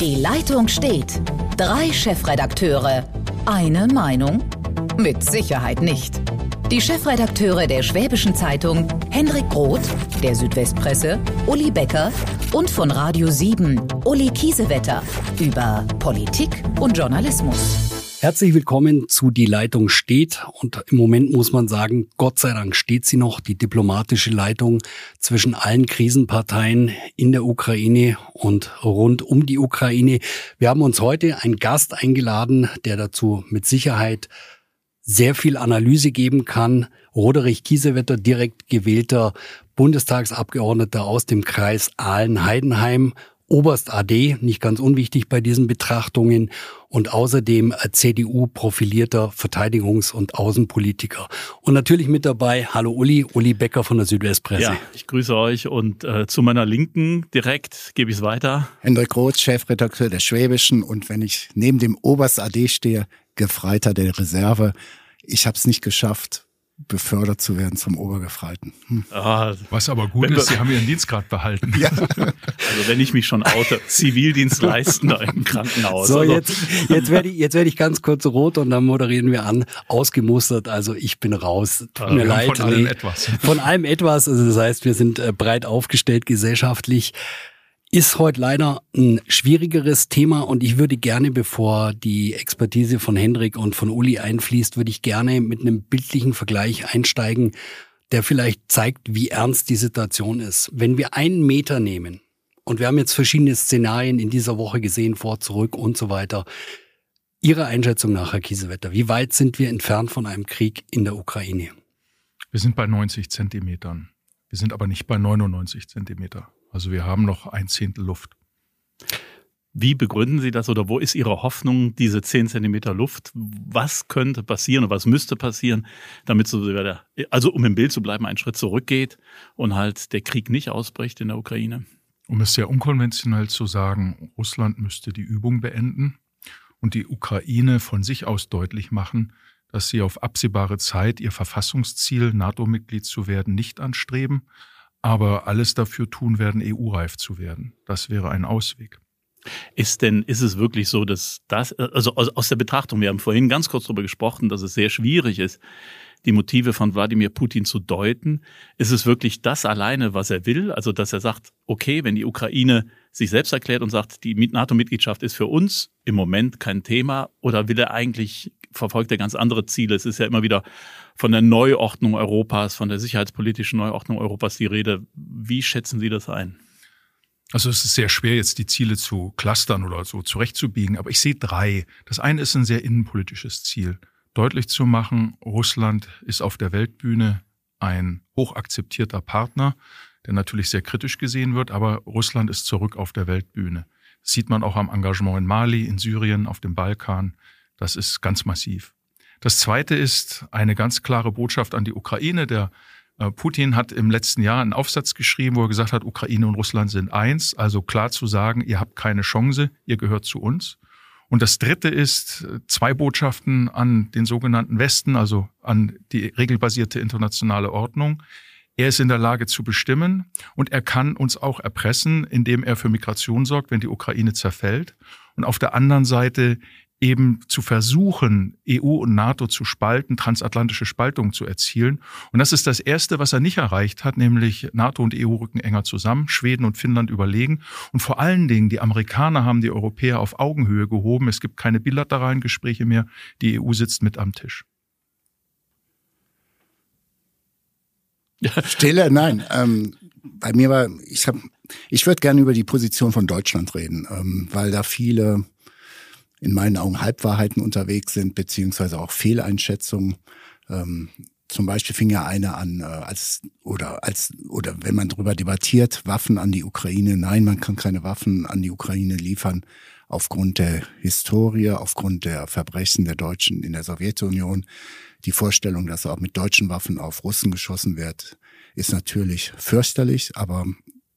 Die Leitung steht. Drei Chefredakteure. Eine Meinung? Mit Sicherheit nicht. Die Chefredakteure der Schwäbischen Zeitung, Henrik Roth, der Südwestpresse, Uli Becker und von Radio 7, Uli Kiesewetter, über Politik und Journalismus. Herzlich willkommen zu Die Leitung steht. Und im Moment muss man sagen, Gott sei Dank steht sie noch, die diplomatische Leitung zwischen allen Krisenparteien in der Ukraine und rund um die Ukraine. Wir haben uns heute einen Gast eingeladen, der dazu mit Sicherheit sehr viel Analyse geben kann. Roderich Kiesewetter, direkt gewählter Bundestagsabgeordneter aus dem Kreis Aalen-Heidenheim Oberst AD, nicht ganz unwichtig bei diesen Betrachtungen, und außerdem CDU-profilierter Verteidigungs- und Außenpolitiker. Und natürlich mit dabei, hallo Uli, Uli Becker von der Südwestpresse. Ja, ich grüße euch und äh, zu meiner Linken direkt gebe ich es weiter. Hendrik Roth, Chefredakteur der Schwäbischen und wenn ich neben dem Oberst AD stehe, Gefreiter der Reserve. Ich habe es nicht geschafft, befördert zu werden zum Obergefreiten. Hm. Ah, Was aber gut ist, Sie haben Ihren Dienstgrad behalten. Ja. Also wenn ich mich schon oute, Zivildienst leisten im Krankenhaus. So, also. jetzt, jetzt werde ich, jetzt werde ich ganz kurz rot und dann moderieren wir an. Ausgemustert, also ich bin raus. Tut also mir leid. Von allem nee, etwas. Von allem etwas. Also das heißt, wir sind äh, breit aufgestellt gesellschaftlich ist heute leider ein schwierigeres Thema und ich würde gerne, bevor die Expertise von Hendrik und von Uli einfließt, würde ich gerne mit einem bildlichen Vergleich einsteigen, der vielleicht zeigt, wie ernst die Situation ist. Wenn wir einen Meter nehmen, und wir haben jetzt verschiedene Szenarien in dieser Woche gesehen, vor, zurück und so weiter. Ihre Einschätzung nach, Herr Kiesewetter, wie weit sind wir entfernt von einem Krieg in der Ukraine? Wir sind bei 90 Zentimetern. Wir sind aber nicht bei 99 Zentimeter. Also wir haben noch ein Zehntel Luft. Wie begründen Sie das oder wo ist Ihre Hoffnung, diese zehn Zentimeter Luft? Was könnte passieren oder was müsste passieren, damit so, also um im Bild zu bleiben, einen Schritt zurückgeht und halt der Krieg nicht ausbricht in der Ukraine? Um es sehr unkonventionell zu sagen, Russland müsste die Übung beenden und die Ukraine von sich aus deutlich machen, dass sie auf absehbare Zeit ihr Verfassungsziel, NATO-Mitglied zu werden, nicht anstreben, aber alles dafür tun werden, EU-reif zu werden. Das wäre ein Ausweg. Ist denn, ist es wirklich so, dass das, also aus der Betrachtung, wir haben vorhin ganz kurz darüber gesprochen, dass es sehr schwierig ist, die Motive von Wladimir Putin zu deuten. Ist es wirklich das alleine, was er will? Also, dass er sagt, okay, wenn die Ukraine sich selbst erklärt und sagt, die NATO-Mitgliedschaft ist für uns im Moment kein Thema, oder will er eigentlich, verfolgt er ganz andere Ziele? Es ist ja immer wieder von der Neuordnung Europas, von der sicherheitspolitischen Neuordnung Europas die Rede. Wie schätzen Sie das ein? Also es ist sehr schwer, jetzt die Ziele zu clustern oder so zurechtzubiegen, aber ich sehe drei. Das eine ist ein sehr innenpolitisches Ziel. Deutlich zu machen, Russland ist auf der Weltbühne ein hochakzeptierter Partner, der natürlich sehr kritisch gesehen wird, aber Russland ist zurück auf der Weltbühne. Das sieht man auch am Engagement in Mali, in Syrien, auf dem Balkan. Das ist ganz massiv. Das Zweite ist eine ganz klare Botschaft an die Ukraine. Der äh, Putin hat im letzten Jahr einen Aufsatz geschrieben, wo er gesagt hat, Ukraine und Russland sind eins. Also klar zu sagen, ihr habt keine Chance, ihr gehört zu uns. Und das Dritte ist äh, zwei Botschaften an den sogenannten Westen, also an die regelbasierte internationale Ordnung. Er ist in der Lage zu bestimmen und er kann uns auch erpressen, indem er für Migration sorgt, wenn die Ukraine zerfällt. Und auf der anderen Seite eben zu versuchen, EU und NATO zu spalten, transatlantische Spaltung zu erzielen. Und das ist das Erste, was er nicht erreicht hat, nämlich NATO und EU rücken enger zusammen, Schweden und Finnland überlegen. Und vor allen Dingen, die Amerikaner haben die Europäer auf Augenhöhe gehoben. Es gibt keine bilateralen Gespräche mehr. Die EU sitzt mit am Tisch. Stille, nein. Ähm, bei mir war, ich habe, ich würde gerne über die Position von Deutschland reden, ähm, weil da viele in meinen Augen Halbwahrheiten unterwegs sind, beziehungsweise auch Fehleinschätzungen. Ähm, zum Beispiel fing ja eine an, äh, als oder als oder wenn man darüber debattiert, Waffen an die Ukraine. Nein, man kann keine Waffen an die Ukraine liefern aufgrund der Historie, aufgrund der Verbrechen der Deutschen in der Sowjetunion. Die Vorstellung, dass auch mit deutschen Waffen auf Russen geschossen wird, ist natürlich fürchterlich. Aber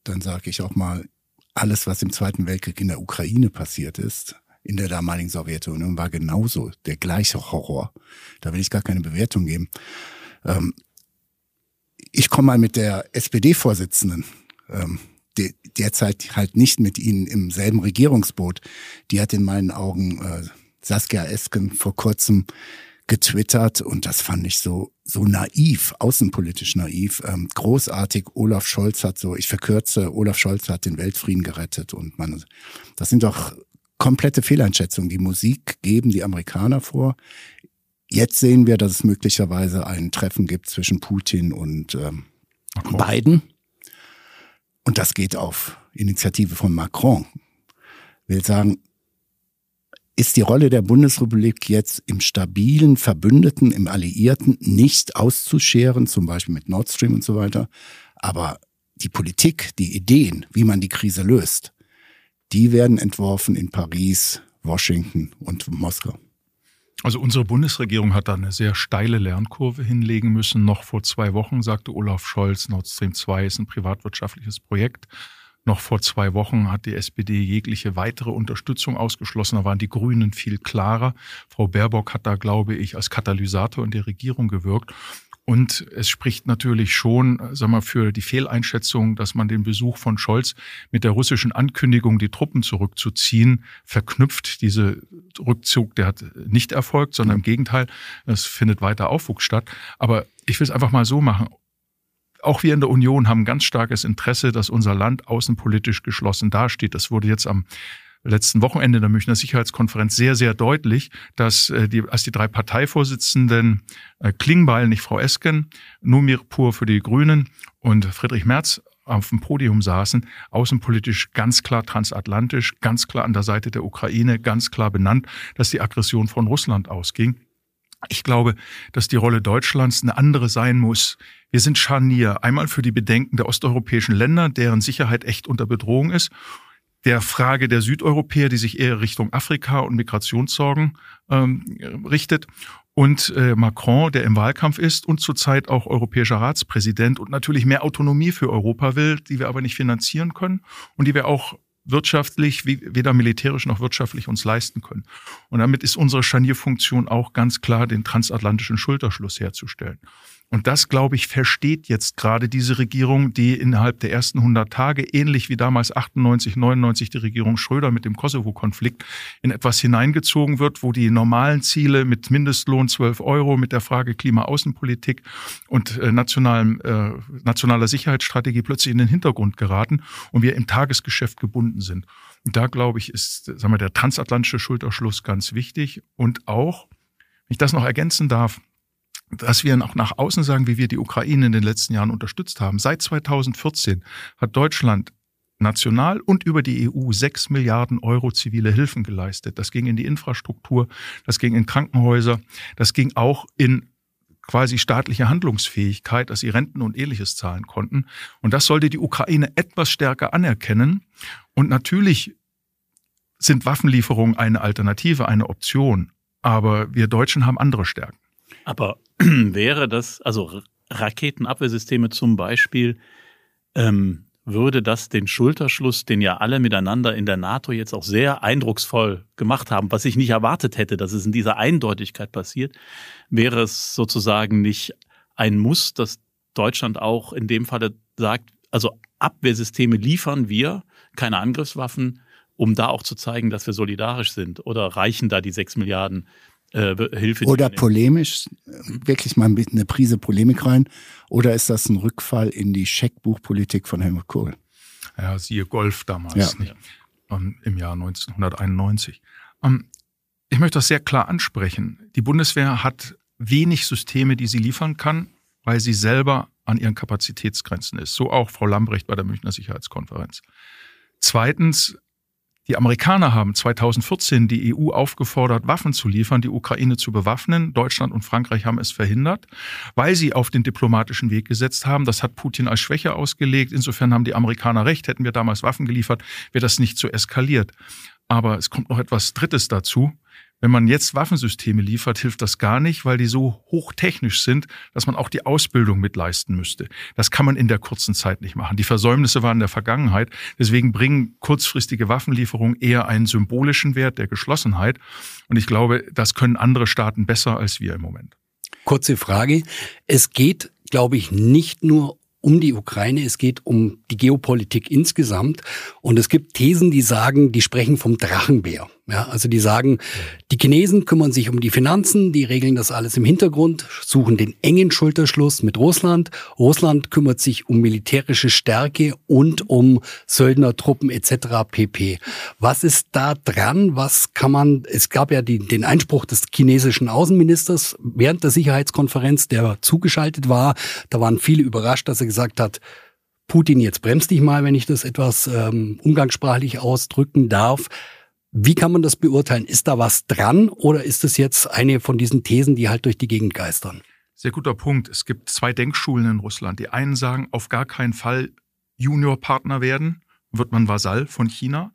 dann sage ich auch mal, alles, was im Zweiten Weltkrieg in der Ukraine passiert ist, in der damaligen Sowjetunion war genauso der gleiche Horror. Da will ich gar keine Bewertung geben. Ähm, ich komme mal mit der SPD-Vorsitzenden ähm, de derzeit halt nicht mit ihnen im selben Regierungsboot. Die hat in meinen Augen äh, Saskia Esken vor kurzem getwittert und das fand ich so so naiv, außenpolitisch naiv, ähm, großartig. Olaf Scholz hat so, ich verkürze, Olaf Scholz hat den Weltfrieden gerettet und man, das sind doch komplette Fehleinschätzungen. Die Musik geben die Amerikaner vor. Jetzt sehen wir, dass es möglicherweise ein Treffen gibt zwischen Putin und ähm, Biden. Und das geht auf Initiative von Macron. Will sagen, ist die Rolle der Bundesrepublik jetzt im stabilen Verbündeten, im Alliierten nicht auszuscheren, zum Beispiel mit Nord Stream und so weiter. Aber die Politik, die Ideen, wie man die Krise löst, die werden entworfen in Paris, Washington und Moskau. Also unsere Bundesregierung hat da eine sehr steile Lernkurve hinlegen müssen. Noch vor zwei Wochen sagte Olaf Scholz, Nord Stream 2 ist ein privatwirtschaftliches Projekt. Noch vor zwei Wochen hat die SPD jegliche weitere Unterstützung ausgeschlossen. Da waren die Grünen viel klarer. Frau Baerbock hat da, glaube ich, als Katalysator in der Regierung gewirkt. Und es spricht natürlich schon, sag mal, für die Fehleinschätzung, dass man den Besuch von Scholz mit der russischen Ankündigung, die Truppen zurückzuziehen, verknüpft. Diese Rückzug, der hat nicht erfolgt, sondern im Gegenteil, es findet weiter Aufwuchs statt. Aber ich will es einfach mal so machen auch wir in der Union haben ganz starkes Interesse, dass unser Land außenpolitisch geschlossen dasteht. Das wurde jetzt am letzten Wochenende der Münchner Sicherheitskonferenz sehr, sehr deutlich, dass äh, die, als die drei Parteivorsitzenden äh, Klingbeil, nicht Frau Esken, Numirpur für die Grünen und Friedrich Merz auf dem Podium saßen, außenpolitisch ganz klar transatlantisch, ganz klar an der Seite der Ukraine, ganz klar benannt, dass die Aggression von Russland ausging. Ich glaube, dass die Rolle Deutschlands eine andere sein muss. Wir sind Scharnier, einmal für die Bedenken der osteuropäischen Länder, deren Sicherheit echt unter Bedrohung ist, der Frage der Südeuropäer, die sich eher Richtung Afrika und Migrationssorgen ähm, richtet, und äh, Macron, der im Wahlkampf ist und zurzeit auch europäischer Ratspräsident und natürlich mehr Autonomie für Europa will, die wir aber nicht finanzieren können und die wir auch wirtschaftlich, weder militärisch noch wirtschaftlich uns leisten können. Und damit ist unsere Scharnierfunktion auch ganz klar, den transatlantischen Schulterschluss herzustellen. Und das, glaube ich, versteht jetzt gerade diese Regierung, die innerhalb der ersten 100 Tage, ähnlich wie damals 98, 99 die Regierung Schröder mit dem Kosovo-Konflikt, in etwas hineingezogen wird, wo die normalen Ziele mit Mindestlohn 12 Euro, mit der Frage Klima-Außenpolitik und äh, äh, nationaler Sicherheitsstrategie plötzlich in den Hintergrund geraten und wir im Tagesgeschäft gebunden sind. Und da, glaube ich, ist sagen wir, der transatlantische Schulterschluss ganz wichtig und auch, wenn ich das noch ergänzen darf, dass wir auch nach außen sagen, wie wir die Ukraine in den letzten Jahren unterstützt haben. Seit 2014 hat Deutschland national und über die EU sechs Milliarden Euro zivile Hilfen geleistet. Das ging in die Infrastruktur, das ging in Krankenhäuser, das ging auch in quasi staatliche Handlungsfähigkeit, dass sie Renten und ähnliches zahlen konnten. Und das sollte die Ukraine etwas stärker anerkennen. Und natürlich sind Waffenlieferungen eine Alternative, eine Option. Aber wir Deutschen haben andere Stärken. Aber wäre das, also Raketenabwehrsysteme zum Beispiel, ähm, würde das den Schulterschluss, den ja alle miteinander in der NATO jetzt auch sehr eindrucksvoll gemacht haben, was ich nicht erwartet hätte, dass es in dieser Eindeutigkeit passiert, wäre es sozusagen nicht ein Muss, dass Deutschland auch in dem Falle sagt, also Abwehrsysteme liefern wir, keine Angriffswaffen, um da auch zu zeigen, dass wir solidarisch sind? Oder reichen da die sechs Milliarden äh, Hilfe. Oder polemisch, wirklich mal eine Prise Polemik rein. Oder ist das ein Rückfall in die Scheckbuchpolitik von Helmut Kohl? Ja, siehe Golf damals, ja. nicht? Um, im Jahr 1991. Um, ähm, ich möchte das sehr klar ansprechen. Die Bundeswehr hat wenig Systeme, die sie liefern kann, weil sie selber an ihren Kapazitätsgrenzen ist. So auch Frau Lambrecht bei der Münchner Sicherheitskonferenz. Zweitens die Amerikaner haben 2014 die EU aufgefordert, Waffen zu liefern, die Ukraine zu bewaffnen. Deutschland und Frankreich haben es verhindert, weil sie auf den diplomatischen Weg gesetzt haben. Das hat Putin als Schwäche ausgelegt. Insofern haben die Amerikaner recht. Hätten wir damals Waffen geliefert, wäre das nicht so eskaliert. Aber es kommt noch etwas Drittes dazu. Wenn man jetzt Waffensysteme liefert, hilft das gar nicht, weil die so hochtechnisch sind, dass man auch die Ausbildung mitleisten müsste. Das kann man in der kurzen Zeit nicht machen. Die Versäumnisse waren in der Vergangenheit. Deswegen bringen kurzfristige Waffenlieferungen eher einen symbolischen Wert der Geschlossenheit. Und ich glaube, das können andere Staaten besser als wir im Moment. Kurze Frage. Es geht, glaube ich, nicht nur um die Ukraine, es geht um die Geopolitik insgesamt. Und es gibt Thesen, die sagen, die sprechen vom Drachenbär. Ja, also die sagen, die Chinesen kümmern sich um die Finanzen, die regeln das alles im Hintergrund, suchen den engen Schulterschluss mit Russland. Russland kümmert sich um militärische Stärke und um Söldnertruppen etc. pp. Was ist da dran? Was kann man, es gab ja die, den Einspruch des chinesischen Außenministers während der Sicherheitskonferenz, der zugeschaltet war. Da waren viele überrascht, dass er gesagt hat, Putin, jetzt bremst dich mal, wenn ich das etwas ähm, umgangssprachlich ausdrücken darf. Wie kann man das beurteilen? Ist da was dran oder ist es jetzt eine von diesen Thesen, die halt durch die Gegend geistern? Sehr guter Punkt. Es gibt zwei Denkschulen in Russland. Die einen sagen, auf gar keinen Fall Juniorpartner werden, wird man Vasall von China.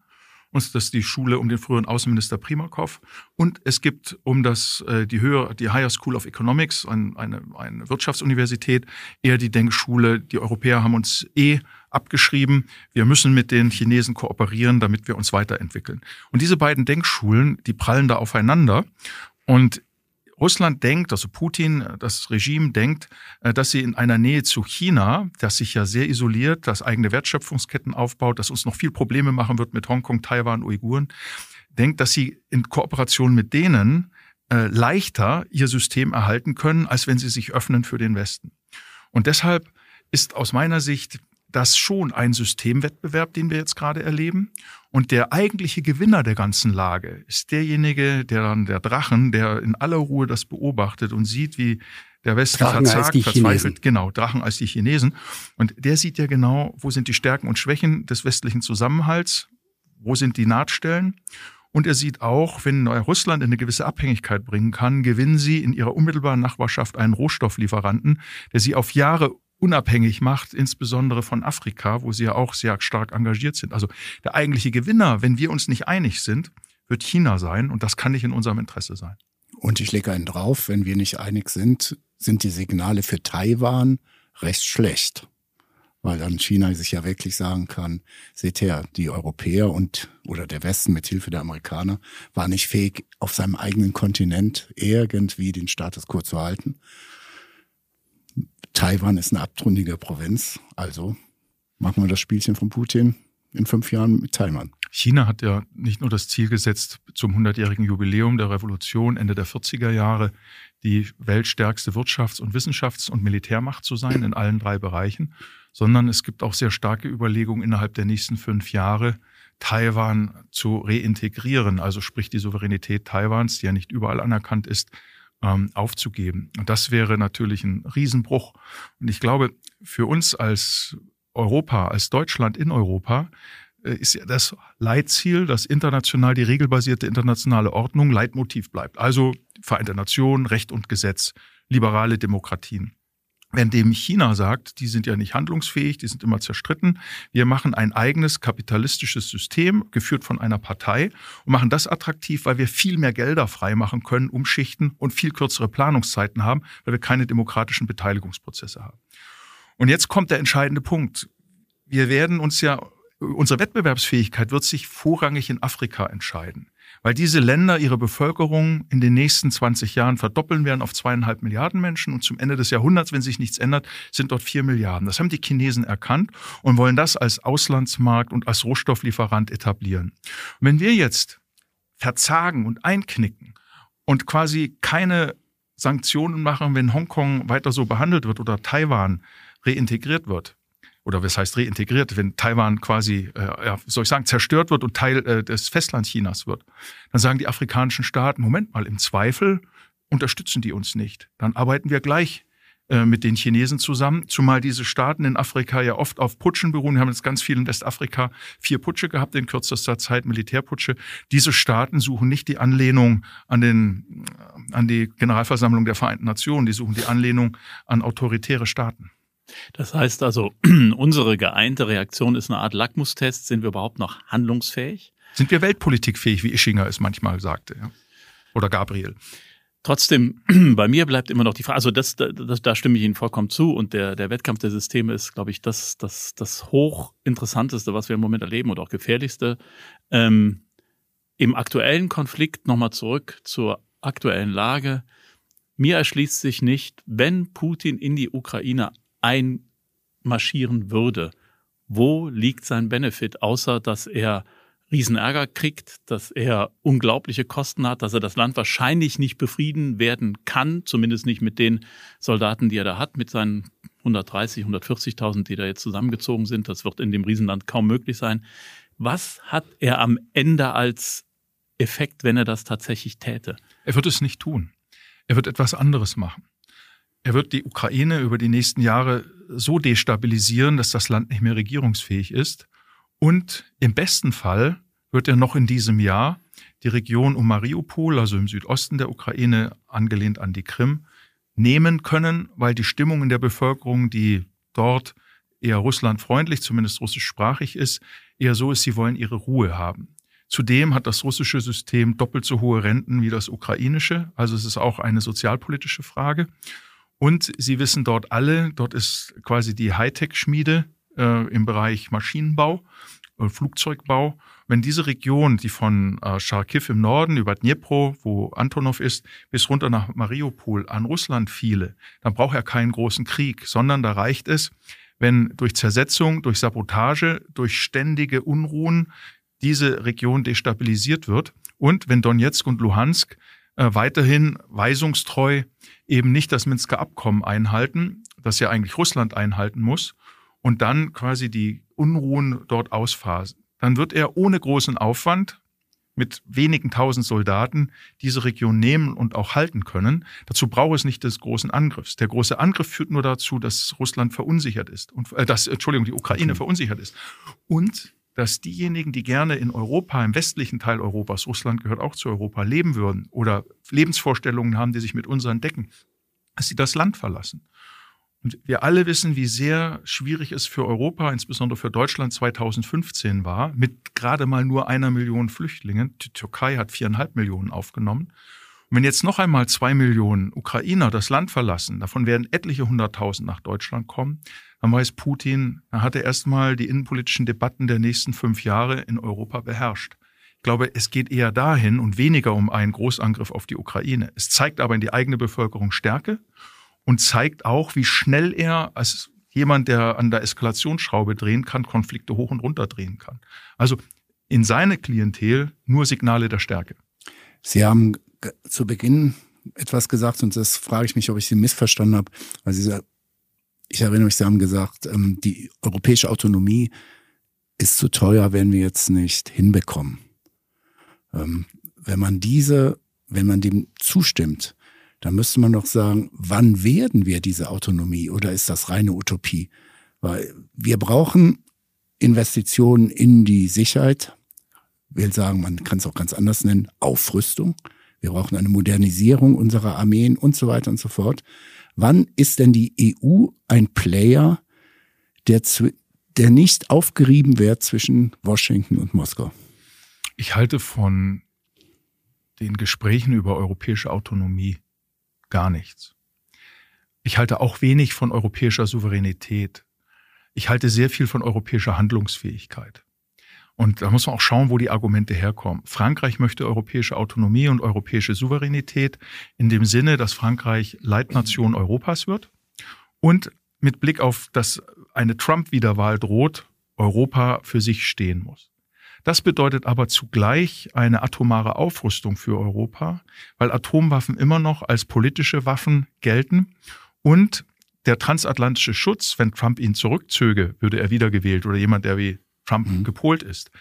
Und das ist die Schule um den früheren Außenminister Primakov. Und es gibt um das, äh, die, höhere, die Higher School of Economics, eine, eine Wirtschaftsuniversität, eher die Denkschule, die Europäer haben uns eh abgeschrieben, wir müssen mit den Chinesen kooperieren, damit wir uns weiterentwickeln. Und diese beiden Denkschulen, die prallen da aufeinander. Und Russland denkt, also Putin, das Regime denkt, äh, dass sie in einer Nähe zu China, das sich ja sehr isoliert, das eigene Wertschöpfungsketten aufbaut, das uns noch viel Probleme machen wird mit Hongkong, Taiwan, Uiguren, denkt, dass sie in Kooperation mit denen äh, leichter ihr System erhalten können, als wenn sie sich öffnen für den Westen. Und deshalb ist aus meiner Sicht das schon ein Systemwettbewerb, den wir jetzt gerade erleben. Und der eigentliche Gewinner der ganzen Lage ist derjenige, der dann der Drachen, der in aller Ruhe das beobachtet und sieht, wie der Westen Drachen verzagt, verzweifelt. Chinesen. Genau, Drachen als die Chinesen. Und der sieht ja genau, wo sind die Stärken und Schwächen des westlichen Zusammenhalts, wo sind die Nahtstellen. Und er sieht auch, wenn Russland in eine gewisse Abhängigkeit bringen kann, gewinnen sie in ihrer unmittelbaren Nachbarschaft einen Rohstofflieferanten, der sie auf Jahre unabhängig macht, insbesondere von Afrika, wo sie ja auch sehr stark engagiert sind. Also der eigentliche Gewinner, wenn wir uns nicht einig sind, wird China sein und das kann nicht in unserem Interesse sein. Und ich lege einen drauf, wenn wir nicht einig sind, sind die Signale für Taiwan recht schlecht. Weil dann China sich ja wirklich sagen kann, seht her, die Europäer und oder der Westen mit Hilfe der Amerikaner war nicht fähig, auf seinem eigenen Kontinent irgendwie den Status quo zu halten. Taiwan ist eine abtrünnige Provinz, also machen wir das Spielchen von Putin in fünf Jahren mit Taiwan. China hat ja nicht nur das Ziel gesetzt, zum 100-jährigen Jubiläum der Revolution Ende der 40er Jahre die weltstärkste Wirtschafts- und Wissenschafts- und Militärmacht zu sein in allen drei Bereichen, sondern es gibt auch sehr starke Überlegungen innerhalb der nächsten fünf Jahre, Taiwan zu reintegrieren, also sprich die Souveränität Taiwans, die ja nicht überall anerkannt ist, ähm, aufzugeben. Und das wäre natürlich ein Riesenbruch. Und ich glaube, für uns als Europa, als Deutschland in Europa, äh, ist ja das Leitziel, dass international die regelbasierte internationale Ordnung Leitmotiv bleibt. Also Vereinte Nationen, Recht und Gesetz, liberale Demokratien. Wenn dem China sagt, die sind ja nicht handlungsfähig, die sind immer zerstritten, wir machen ein eigenes kapitalistisches System, geführt von einer Partei, und machen das attraktiv, weil wir viel mehr Gelder freimachen können, umschichten und viel kürzere Planungszeiten haben, weil wir keine demokratischen Beteiligungsprozesse haben. Und jetzt kommt der entscheidende Punkt. Wir werden uns ja, unsere Wettbewerbsfähigkeit wird sich vorrangig in Afrika entscheiden weil diese Länder ihre Bevölkerung in den nächsten 20 Jahren verdoppeln werden auf zweieinhalb Milliarden Menschen und zum Ende des Jahrhunderts, wenn sich nichts ändert, sind dort vier Milliarden. Das haben die Chinesen erkannt und wollen das als Auslandsmarkt und als Rohstofflieferant etablieren. Und wenn wir jetzt verzagen und einknicken und quasi keine Sanktionen machen, wenn Hongkong weiter so behandelt wird oder Taiwan reintegriert wird, oder was heißt reintegriert, wenn Taiwan quasi, äh, ja, soll ich sagen, zerstört wird und Teil äh, des Festlandchinas wird, dann sagen die afrikanischen Staaten, Moment mal, im Zweifel unterstützen die uns nicht. Dann arbeiten wir gleich äh, mit den Chinesen zusammen, zumal diese Staaten in Afrika ja oft auf Putschen beruhen. Wir haben jetzt ganz viel in Westafrika vier Putsche gehabt in kürzester Zeit, Militärputsche. Diese Staaten suchen nicht die Anlehnung an, den, an die Generalversammlung der Vereinten Nationen, die suchen die Anlehnung an autoritäre Staaten. Das heißt also, unsere geeinte Reaktion ist eine Art Lackmustest. Sind wir überhaupt noch handlungsfähig? Sind wir weltpolitikfähig, wie Ischinger es manchmal sagte? Ja? Oder Gabriel? Trotzdem, bei mir bleibt immer noch die Frage, also das, das, da stimme ich Ihnen vollkommen zu und der, der Wettkampf der Systeme ist, glaube ich, das, das, das hochinteressanteste, was wir im Moment erleben und auch gefährlichste. Ähm, Im aktuellen Konflikt, nochmal zurück zur aktuellen Lage, mir erschließt sich nicht, wenn Putin in die Ukraine marschieren würde, wo liegt sein Benefit, außer dass er Riesenärger kriegt, dass er unglaubliche Kosten hat, dass er das Land wahrscheinlich nicht befrieden werden kann, zumindest nicht mit den Soldaten, die er da hat, mit seinen 130, 140.000, die da jetzt zusammengezogen sind. Das wird in dem Riesenland kaum möglich sein. Was hat er am Ende als Effekt, wenn er das tatsächlich täte? Er wird es nicht tun. Er wird etwas anderes machen. Er wird die Ukraine über die nächsten Jahre so destabilisieren, dass das Land nicht mehr regierungsfähig ist und im besten Fall wird er noch in diesem Jahr die Region um Mariupol, also im Südosten der Ukraine, angelehnt an die Krim, nehmen können, weil die Stimmung in der Bevölkerung, die dort eher russlandfreundlich, zumindest russischsprachig ist, eher so ist, sie wollen ihre Ruhe haben. Zudem hat das russische System doppelt so hohe Renten wie das ukrainische, also es ist auch eine sozialpolitische Frage. Und Sie wissen dort alle, dort ist quasi die Hightech-Schmiede äh, im Bereich Maschinenbau und Flugzeugbau. Wenn diese Region, die von äh, im Norden über Dnipro, wo Antonov ist, bis runter nach Mariupol an Russland fiele, dann braucht er keinen großen Krieg, sondern da reicht es, wenn durch Zersetzung, durch Sabotage, durch ständige Unruhen diese Region destabilisiert wird und wenn Donetsk und Luhansk äh, weiterhin weisungstreu eben nicht das Minsker Abkommen einhalten, das ja eigentlich Russland einhalten muss, und dann quasi die Unruhen dort ausphasen. Dann wird er ohne großen Aufwand mit wenigen tausend Soldaten diese Region nehmen und auch halten können. Dazu braucht es nicht des großen Angriffs. Der große Angriff führt nur dazu, dass Russland verunsichert ist und äh, dass Entschuldigung die Ukraine okay. verunsichert ist und dass diejenigen, die gerne in Europa, im westlichen Teil Europas, Russland gehört auch zu Europa, leben würden oder Lebensvorstellungen haben, die sich mit unseren decken, dass sie das Land verlassen. Und wir alle wissen, wie sehr schwierig es für Europa, insbesondere für Deutschland 2015 war, mit gerade mal nur einer Million Flüchtlingen. Die Türkei hat viereinhalb Millionen aufgenommen. Und wenn jetzt noch einmal zwei Millionen Ukrainer das Land verlassen, davon werden etliche hunderttausend nach Deutschland kommen, dann weiß Putin, er hatte erstmal die innenpolitischen Debatten der nächsten fünf Jahre in Europa beherrscht. Ich glaube, es geht eher dahin und weniger um einen Großangriff auf die Ukraine. Es zeigt aber in die eigene Bevölkerung Stärke und zeigt auch, wie schnell er als jemand, der an der Eskalationsschraube drehen kann, Konflikte hoch und runter drehen kann. Also in seine Klientel nur Signale der Stärke. Sie haben zu Beginn etwas gesagt und das frage ich mich, ob ich Sie missverstanden habe, weil Sie, ich erinnere mich, Sie haben gesagt, ähm, die europäische Autonomie ist zu teuer, wenn wir jetzt nicht hinbekommen. Ähm, wenn man diese, wenn man dem zustimmt, da müsste man doch sagen, wann werden wir diese Autonomie oder ist das reine Utopie? Weil wir brauchen Investitionen in die Sicherheit. Ich will sagen, man kann es auch ganz anders nennen, Aufrüstung. Wir brauchen eine Modernisierung unserer Armeen und so weiter und so fort. Wann ist denn die EU ein Player, der, der nicht aufgerieben wird zwischen Washington und Moskau? Ich halte von den Gesprächen über europäische Autonomie gar nichts. Ich halte auch wenig von europäischer Souveränität. Ich halte sehr viel von europäischer Handlungsfähigkeit. Und da muss man auch schauen, wo die Argumente herkommen. Frankreich möchte europäische Autonomie und europäische Souveränität in dem Sinne, dass Frankreich Leitnation Europas wird und mit Blick auf, dass eine Trump-Wiederwahl droht, Europa für sich stehen muss. Das bedeutet aber zugleich eine atomare Aufrüstung für Europa, weil Atomwaffen immer noch als politische Waffen gelten und der transatlantische Schutz, wenn Trump ihn zurückzöge, würde er wiedergewählt oder jemand, der wie Trump mhm. gepolt ist,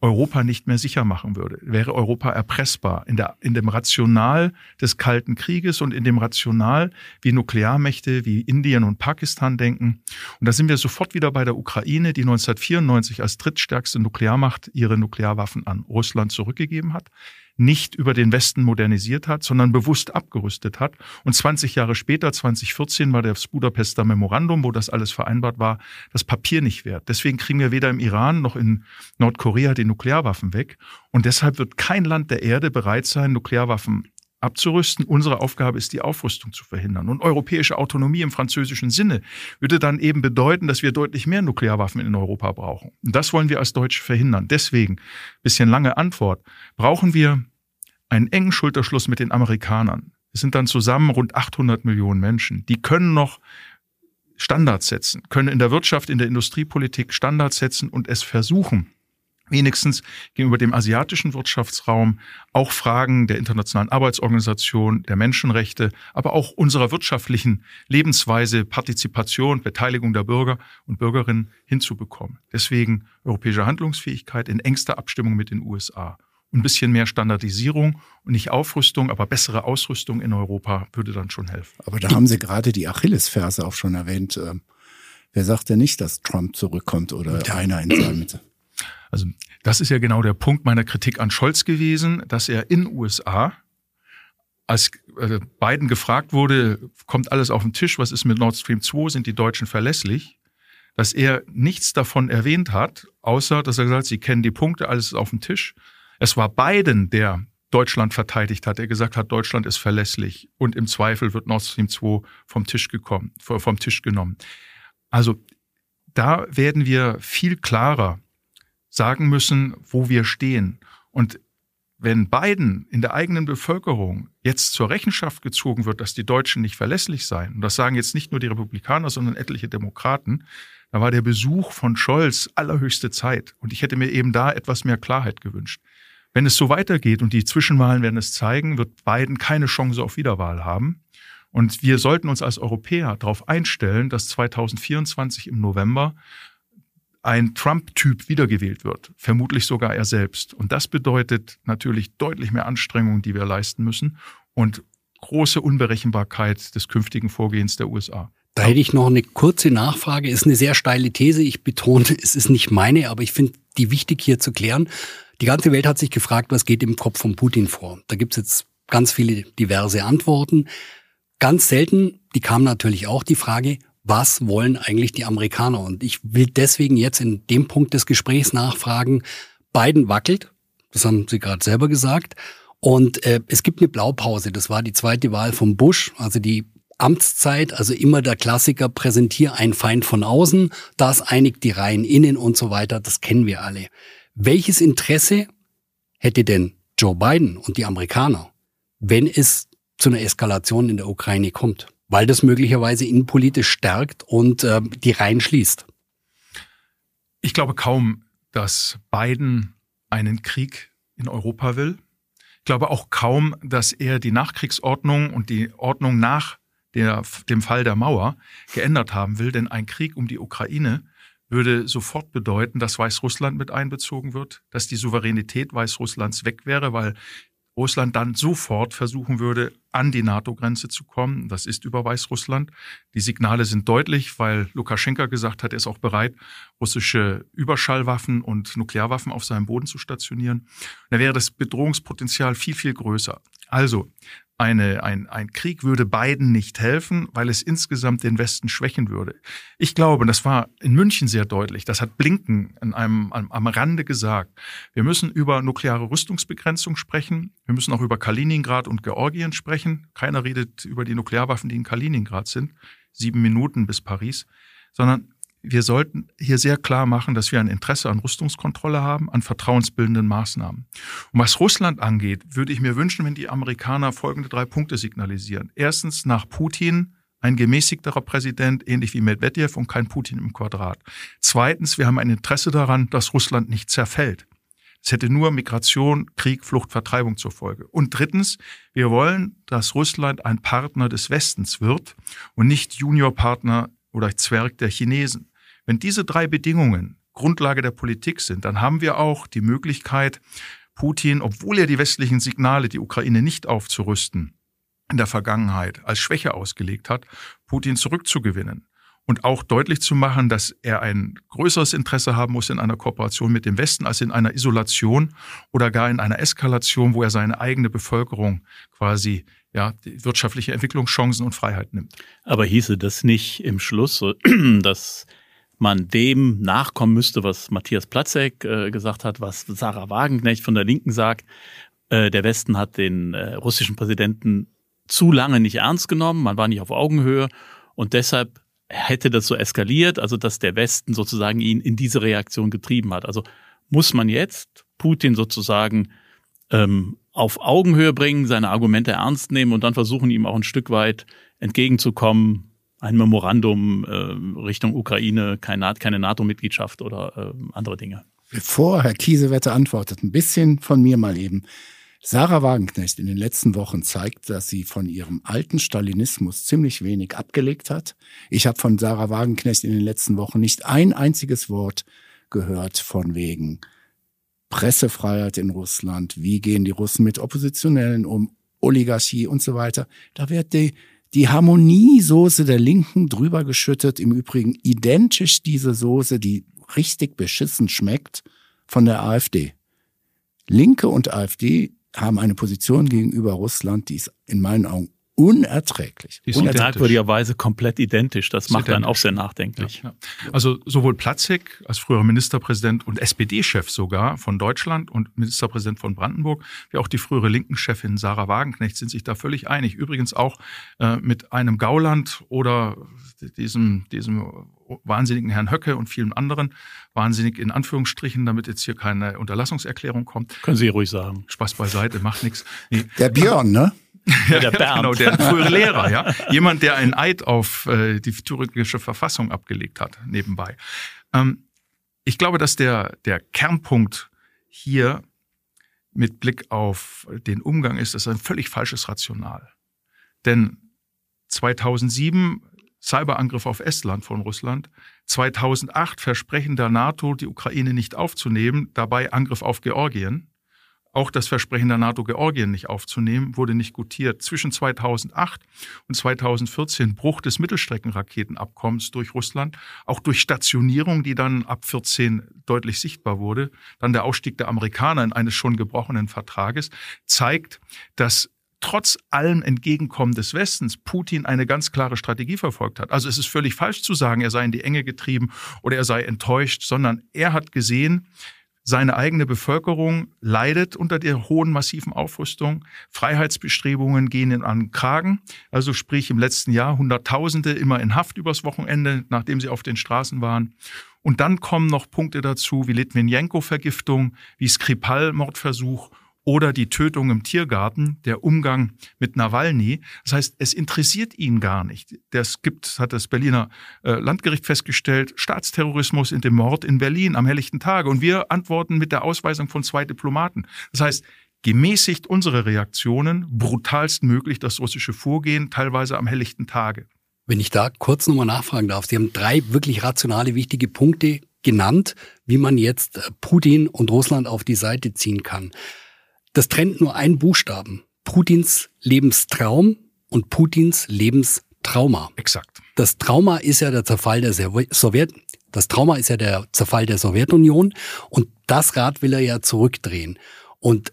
Europa nicht mehr sicher machen würde. Wäre Europa erpressbar in, der, in dem Rational des Kalten Krieges und in dem Rational, wie Nuklearmächte wie Indien und Pakistan denken. Und da sind wir sofort wieder bei der Ukraine, die 1994 als drittstärkste Nuklearmacht ihre Nuklearwaffen an Russland zurückgegeben hat nicht über den Westen modernisiert hat, sondern bewusst abgerüstet hat. Und 20 Jahre später, 2014, war das Budapester Memorandum, wo das alles vereinbart war, das Papier nicht wert. Deswegen kriegen wir weder im Iran noch in Nordkorea die Nuklearwaffen weg. Und deshalb wird kein Land der Erde bereit sein, Nuklearwaffen abzurüsten. Unsere Aufgabe ist, die Aufrüstung zu verhindern. Und europäische Autonomie im französischen Sinne würde dann eben bedeuten, dass wir deutlich mehr Nuklearwaffen in Europa brauchen. Und das wollen wir als Deutsche verhindern. Deswegen, bisschen lange Antwort, brauchen wir einen engen Schulterschluss mit den Amerikanern. Es sind dann zusammen rund 800 Millionen Menschen. Die können noch Standards setzen, können in der Wirtschaft, in der Industriepolitik Standards setzen und es versuchen, wenigstens gegenüber dem asiatischen Wirtschaftsraum auch Fragen der Internationalen Arbeitsorganisation, der Menschenrechte, aber auch unserer wirtschaftlichen Lebensweise, Partizipation, Beteiligung der Bürger und Bürgerinnen hinzubekommen. Deswegen europäische Handlungsfähigkeit in engster Abstimmung mit den USA. Ein bisschen mehr Standardisierung und nicht Aufrüstung, aber bessere Ausrüstung in Europa würde dann schon helfen. Aber da haben Sie gerade die Achillesferse auch schon erwähnt. Ähm, wer sagt denn nicht, dass Trump zurückkommt oder ja. einer in seiner Mitte? Also das ist ja genau der Punkt meiner Kritik an Scholz gewesen, dass er in USA, als äh, Biden gefragt wurde, kommt alles auf den Tisch, was ist mit Nord Stream 2, sind die Deutschen verlässlich, dass er nichts davon erwähnt hat, außer dass er gesagt hat, sie kennen die Punkte, alles ist auf dem Tisch. Es war Biden, der Deutschland verteidigt hat, der gesagt hat, Deutschland ist verlässlich und im Zweifel wird Nord Stream 2 vom Tisch gekommen, vom Tisch genommen. Also da werden wir viel klarer sagen müssen, wo wir stehen. Und wenn Biden in der eigenen Bevölkerung jetzt zur Rechenschaft gezogen wird, dass die Deutschen nicht verlässlich seien, und das sagen jetzt nicht nur die Republikaner, sondern etliche Demokraten, da war der Besuch von Scholz allerhöchste Zeit. Und ich hätte mir eben da etwas mehr Klarheit gewünscht. Wenn es so weitergeht und die Zwischenwahlen werden es zeigen, wird Biden keine Chance auf Wiederwahl haben. Und wir sollten uns als Europäer darauf einstellen, dass 2024 im November ein Trump-Typ wiedergewählt wird, vermutlich sogar er selbst. Und das bedeutet natürlich deutlich mehr Anstrengungen, die wir leisten müssen und große Unberechenbarkeit des künftigen Vorgehens der USA. Da hätte ich noch eine kurze Nachfrage. Ist eine sehr steile These. Ich betone, es ist nicht meine, aber ich finde die wichtig hier zu klären. Die ganze Welt hat sich gefragt, was geht im Kopf von Putin vor. Da gibt's jetzt ganz viele diverse Antworten. Ganz selten, die kam natürlich auch die Frage, was wollen eigentlich die Amerikaner? Und ich will deswegen jetzt in dem Punkt des Gesprächs nachfragen, Biden wackelt, das haben Sie gerade selber gesagt, und äh, es gibt eine Blaupause, das war die zweite Wahl von Bush, also die Amtszeit, also immer der Klassiker, präsentier ein Feind von außen, das einigt die Reihen innen und so weiter, das kennen wir alle. Welches Interesse hätte denn Joe Biden und die Amerikaner, wenn es zu einer Eskalation in der Ukraine kommt? Weil das möglicherweise innenpolitisch stärkt und äh, die Reihen schließt. Ich glaube kaum, dass Biden einen Krieg in Europa will. Ich glaube auch kaum, dass er die Nachkriegsordnung und die Ordnung nach der, dem Fall der Mauer geändert haben will, denn ein Krieg um die Ukraine würde sofort bedeuten, dass Weißrussland mit einbezogen wird, dass die Souveränität Weißrusslands weg wäre, weil Russland dann sofort versuchen würde, an die NATO-Grenze zu kommen. Das ist über Weißrussland. Die Signale sind deutlich, weil Lukaschenka gesagt hat, er ist auch bereit, russische Überschallwaffen und Nuklearwaffen auf seinem Boden zu stationieren. Da wäre das Bedrohungspotenzial viel, viel größer. Also, eine, ein, ein Krieg würde beiden nicht helfen, weil es insgesamt den Westen schwächen würde. Ich glaube, das war in München sehr deutlich, das hat Blinken in einem, am, am Rande gesagt, wir müssen über nukleare Rüstungsbegrenzung sprechen, wir müssen auch über Kaliningrad und Georgien sprechen. Keiner redet über die Nuklearwaffen, die in Kaliningrad sind, sieben Minuten bis Paris, sondern wir sollten hier sehr klar machen, dass wir ein Interesse an Rüstungskontrolle haben, an vertrauensbildenden Maßnahmen. Und was Russland angeht, würde ich mir wünschen, wenn die Amerikaner folgende drei Punkte signalisieren. Erstens, nach Putin ein gemäßigterer Präsident, ähnlich wie Medvedev und kein Putin im Quadrat. Zweitens, wir haben ein Interesse daran, dass Russland nicht zerfällt. Es hätte nur Migration, Krieg, Flucht, Vertreibung zur Folge. Und drittens, wir wollen, dass Russland ein Partner des Westens wird und nicht Juniorpartner oder Zwerg der Chinesen. Wenn diese drei Bedingungen Grundlage der Politik sind, dann haben wir auch die Möglichkeit, Putin, obwohl er die westlichen Signale, die Ukraine nicht aufzurüsten, in der Vergangenheit als Schwäche ausgelegt hat, Putin zurückzugewinnen und auch deutlich zu machen, dass er ein größeres Interesse haben muss in einer Kooperation mit dem Westen als in einer Isolation oder gar in einer Eskalation, wo er seine eigene Bevölkerung quasi ja, wirtschaftliche Entwicklungschancen und Freiheit nimmt. Aber hieße das nicht im Schluss, dass man dem nachkommen müsste, was Matthias Platzek äh, gesagt hat, was Sarah Wagenknecht von der Linken sagt. Äh, der Westen hat den äh, russischen Präsidenten zu lange nicht ernst genommen, man war nicht auf Augenhöhe und deshalb hätte das so eskaliert, also dass der Westen sozusagen ihn in diese Reaktion getrieben hat. Also muss man jetzt Putin sozusagen ähm, auf Augenhöhe bringen, seine Argumente ernst nehmen und dann versuchen, ihm auch ein Stück weit entgegenzukommen, ein Memorandum äh, Richtung Ukraine, keine, keine NATO-Mitgliedschaft oder äh, andere Dinge. Bevor Herr Kiesewetter antwortet, ein bisschen von mir mal eben. Sarah Wagenknecht in den letzten Wochen zeigt, dass sie von ihrem alten Stalinismus ziemlich wenig abgelegt hat. Ich habe von Sarah Wagenknecht in den letzten Wochen nicht ein einziges Wort gehört von wegen Pressefreiheit in Russland, wie gehen die Russen mit Oppositionellen um, Oligarchie und so weiter. Da wird die, die Harmoniesoße der Linken drüber geschüttet. Im Übrigen identisch diese Soße, die richtig beschissen schmeckt, von der AfD. Linke und AfD haben eine Position gegenüber Russland, die ist in meinen Augen unerträglich. Die sind merkwürdigerweise komplett identisch. Das macht einen auch sehr nachdenklich. Ja, ja. Also sowohl Platzek als früherer Ministerpräsident und SPD-Chef sogar von Deutschland und Ministerpräsident von Brandenburg, wie auch die frühere Linken-Chefin Sarah Wagenknecht sind sich da völlig einig. Übrigens auch äh, mit einem Gauland oder diesem, diesem wahnsinnigen Herrn Höcke und vielen anderen, wahnsinnig in Anführungsstrichen, damit jetzt hier keine Unterlassungserklärung kommt. Können Sie ruhig sagen. Spaß beiseite, macht nichts. Nee. Der Björn, ne? Ja, der Bernd. genau, der frühere Lehrer, ja. Jemand, der einen Eid auf äh, die türkische Verfassung abgelegt hat, nebenbei. Ähm, ich glaube, dass der, der Kernpunkt hier mit Blick auf den Umgang ist, das ist ein völlig falsches Rational. Denn 2007 Cyberangriff auf Estland von Russland, 2008 Versprechen der NATO, die Ukraine nicht aufzunehmen, dabei Angriff auf Georgien, auch das Versprechen der NATO, Georgien nicht aufzunehmen, wurde nicht gutiert. Zwischen 2008 und 2014 Bruch des Mittelstreckenraketenabkommens durch Russland, auch durch Stationierung, die dann ab 14 deutlich sichtbar wurde. Dann der Ausstieg der Amerikaner in eines schon gebrochenen Vertrages zeigt, dass trotz allem Entgegenkommen des Westens Putin eine ganz klare Strategie verfolgt hat. Also es ist völlig falsch zu sagen, er sei in die Enge getrieben oder er sei enttäuscht, sondern er hat gesehen, seine eigene Bevölkerung leidet unter der hohen massiven Aufrüstung. Freiheitsbestrebungen gehen in an Kragen. Also sprich im letzten Jahr Hunderttausende immer in Haft übers Wochenende, nachdem sie auf den Straßen waren. Und dann kommen noch Punkte dazu wie Litvinenko-Vergiftung, wie Skripal-Mordversuch oder die Tötung im Tiergarten, der Umgang mit Nawalny. Das heißt, es interessiert ihn gar nicht. Das gibt, hat das Berliner äh, Landgericht festgestellt, Staatsterrorismus in dem Mord in Berlin am helllichten Tage. Und wir antworten mit der Ausweisung von zwei Diplomaten. Das heißt, gemäßigt unsere Reaktionen, brutalst möglich das russische Vorgehen, teilweise am helllichten Tage. Wenn ich da kurz nochmal nachfragen darf, Sie haben drei wirklich rationale, wichtige Punkte genannt, wie man jetzt Putin und Russland auf die Seite ziehen kann. Das trennt nur einen Buchstaben. Putins Lebenstraum und Putins Lebenstrauma. Exakt. Das Trauma ist ja der Zerfall der Sowjet, das Trauma ist ja der Zerfall der Sowjetunion und das Rad will er ja zurückdrehen. Und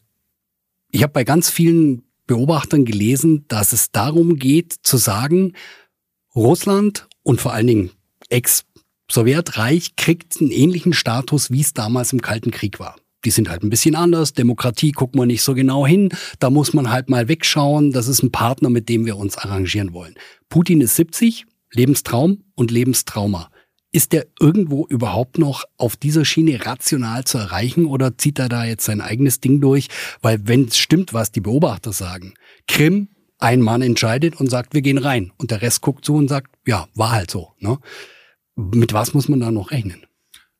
ich habe bei ganz vielen Beobachtern gelesen, dass es darum geht zu sagen, Russland und vor allen Dingen Ex-Sowjetreich kriegt einen ähnlichen Status, wie es damals im Kalten Krieg war die sind halt ein bisschen anders. Demokratie guckt man nicht so genau hin. Da muss man halt mal wegschauen. Das ist ein Partner, mit dem wir uns arrangieren wollen. Putin ist 70, Lebenstraum und Lebenstrauma. Ist der irgendwo überhaupt noch auf dieser Schiene rational zu erreichen oder zieht er da jetzt sein eigenes Ding durch? Weil wenn es stimmt, was die Beobachter sagen, Krim, ein Mann entscheidet und sagt, wir gehen rein. Und der Rest guckt so und sagt, ja, war halt so. Ne? Mit was muss man da noch rechnen?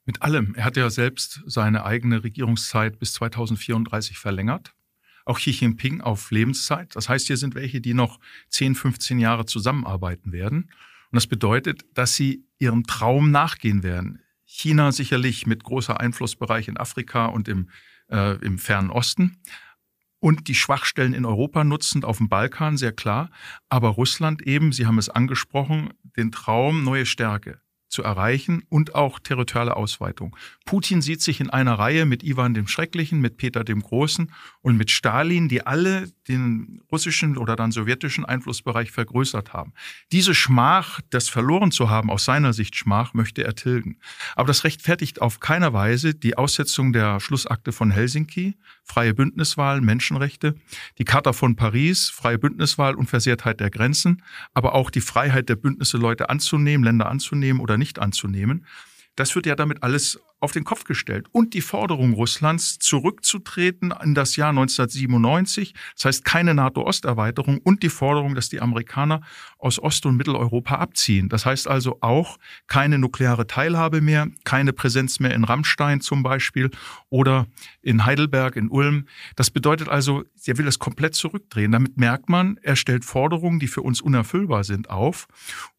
Mit allem. Er hat ja selbst seine eigene Regierungszeit bis 2034 verlängert. Auch Xi Jinping auf Lebenszeit. Das heißt, hier sind welche, die noch 10, 15 Jahre zusammenarbeiten werden. Und das bedeutet, dass sie ihrem Traum nachgehen werden. China sicherlich mit großer Einflussbereich in Afrika und im, äh, im fernen Osten. Und die Schwachstellen in Europa nutzend auf dem Balkan, sehr klar. Aber Russland eben, Sie haben es angesprochen, den Traum, neue Stärke zu erreichen und auch territoriale Ausweitung. Putin sieht sich in einer Reihe mit Ivan dem Schrecklichen, mit Peter dem Großen und mit Stalin, die alle den russischen oder dann sowjetischen Einflussbereich vergrößert haben. Diese Schmach, das verloren zu haben, aus seiner Sicht Schmach, möchte er tilgen. Aber das rechtfertigt auf keiner Weise die Aussetzung der Schlussakte von Helsinki, freie Bündniswahl, Menschenrechte, die Charta von Paris, freie Bündniswahl, Unversehrtheit der Grenzen, aber auch die Freiheit der Bündnisse, Leute anzunehmen, Länder anzunehmen oder nicht anzunehmen. Das wird ja damit alles auf den Kopf gestellt und die Forderung Russlands zurückzutreten in das Jahr 1997, das heißt keine NATO-Osterweiterung und die Forderung, dass die Amerikaner aus Ost- und Mitteleuropa abziehen. Das heißt also auch keine nukleare Teilhabe mehr, keine Präsenz mehr in Rammstein zum Beispiel oder in Heidelberg, in Ulm. Das bedeutet also, er will das komplett zurückdrehen. Damit merkt man, er stellt Forderungen, die für uns unerfüllbar sind, auf,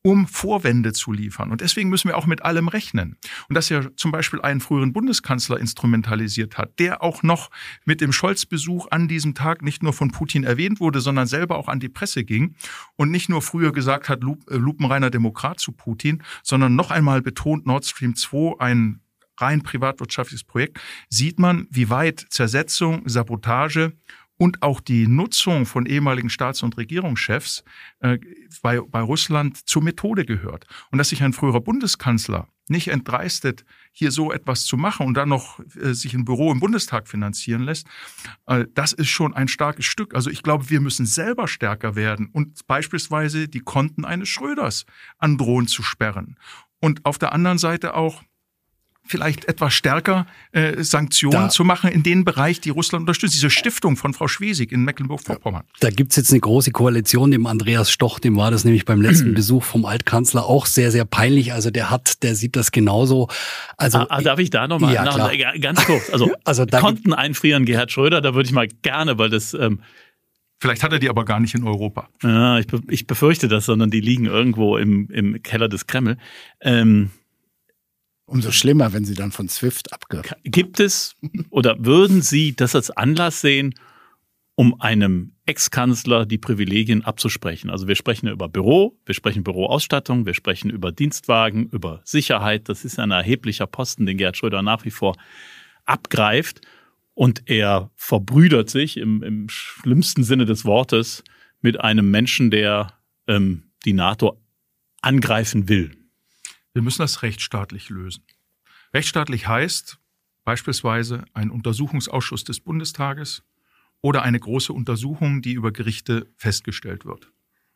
um Vorwände zu liefern. Und deswegen müssen wir auch mit allem rechnen. Und dass er zum Beispiel einen früheren Bundeskanzler instrumentalisiert hat, der auch noch mit dem Scholz-Besuch an diesem Tag nicht nur von Putin erwähnt wurde, sondern selber auch an die Presse ging und nicht nur früher gesagt hat, äh, lupenreiner Demokrat zu Putin, sondern noch einmal betont, Nord Stream 2 ein rein privatwirtschaftliches Projekt, sieht man, wie weit Zersetzung, Sabotage und auch die Nutzung von ehemaligen Staats- und Regierungschefs äh, bei, bei Russland zur Methode gehört. Und dass sich ein früherer Bundeskanzler nicht entdreistet, hier so etwas zu machen und dann noch äh, sich ein Büro im Bundestag finanzieren lässt, äh, das ist schon ein starkes Stück. Also ich glaube, wir müssen selber stärker werden und beispielsweise die Konten eines Schröders androhen zu sperren. Und auf der anderen Seite auch vielleicht etwas stärker äh, Sanktionen da, zu machen in den Bereich, die Russland unterstützt. Diese Stiftung von Frau Schwesig in Mecklenburg-Vorpommern. Da gibt's jetzt eine große Koalition, dem Andreas Stoch, dem war das nämlich beim letzten Besuch vom Altkanzler auch sehr, sehr peinlich. Also der hat, der sieht das genauso. Also ah, ah darf ich da nochmal ja, noch, ganz kurz? Also, also Konten einfrieren, Gerhard Schröder, da würde ich mal gerne, weil das ähm, Vielleicht hat er die aber gar nicht in Europa. Ja, ich, ich befürchte das, sondern die liegen irgendwo im, im Keller des Kreml. Ähm, Umso schlimmer, wenn sie dann von SWIFT abge. Gibt es oder würden Sie das als Anlass sehen, um einem Ex-Kanzler die Privilegien abzusprechen? Also wir sprechen über Büro, wir sprechen Büroausstattung, wir sprechen über Dienstwagen, über Sicherheit. Das ist ein erheblicher Posten, den Gerhard Schröder nach wie vor abgreift. Und er verbrüdert sich im, im schlimmsten Sinne des Wortes mit einem Menschen, der ähm, die NATO angreifen will. Wir müssen das rechtsstaatlich lösen. Rechtsstaatlich heißt beispielsweise ein Untersuchungsausschuss des Bundestages oder eine große Untersuchung, die über Gerichte festgestellt wird.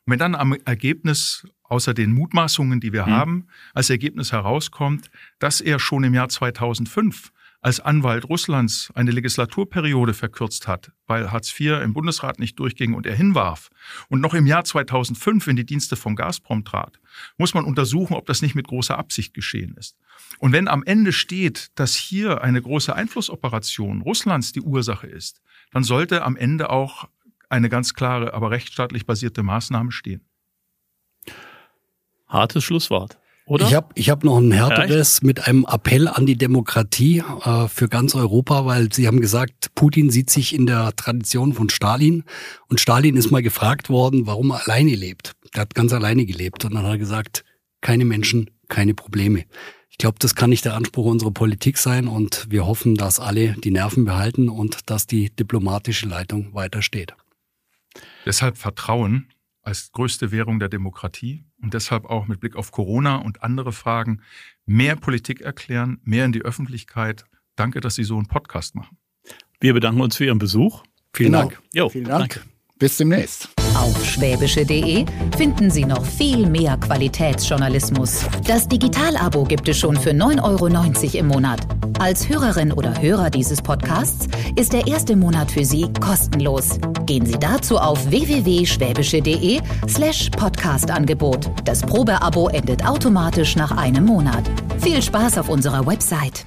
Und wenn dann am Ergebnis, außer den Mutmaßungen, die wir mhm. haben, als Ergebnis herauskommt, dass er schon im Jahr 2005 als Anwalt Russlands eine Legislaturperiode verkürzt hat, weil Hartz IV im Bundesrat nicht durchging und er hinwarf und noch im Jahr 2005 in die Dienste von Gazprom trat, muss man untersuchen, ob das nicht mit großer Absicht geschehen ist. Und wenn am Ende steht, dass hier eine große Einflussoperation Russlands die Ursache ist, dann sollte am Ende auch eine ganz klare, aber rechtsstaatlich basierte Maßnahme stehen. Hartes Schlusswort. Oder? Ich habe ich hab noch ein härteres mit einem Appell an die Demokratie äh, für ganz Europa, weil Sie haben gesagt, Putin sieht sich in der Tradition von Stalin und Stalin ist mal gefragt worden, warum er alleine lebt. Er hat ganz alleine gelebt und dann hat er gesagt, keine Menschen, keine Probleme. Ich glaube, das kann nicht der Anspruch unserer Politik sein und wir hoffen, dass alle die Nerven behalten und dass die diplomatische Leitung weiter steht. Deshalb Vertrauen als größte Währung der Demokratie und deshalb auch mit Blick auf Corona und andere Fragen mehr Politik erklären, mehr in die Öffentlichkeit. Danke, dass Sie so einen Podcast machen. Wir bedanken uns für Ihren Besuch. Vielen genau. Dank. Jo, Vielen Dank. Danke. Bis demnächst. Auf schwäbische.de finden Sie noch viel mehr Qualitätsjournalismus. Das Digital-Abo gibt es schon für 9,90 Euro im Monat. Als Hörerin oder Hörer dieses Podcasts ist der erste Monat für Sie kostenlos. Gehen Sie dazu auf www.schwäbische.de slash Podcast-Angebot. Das Probeabo endet automatisch nach einem Monat. Viel Spaß auf unserer Website.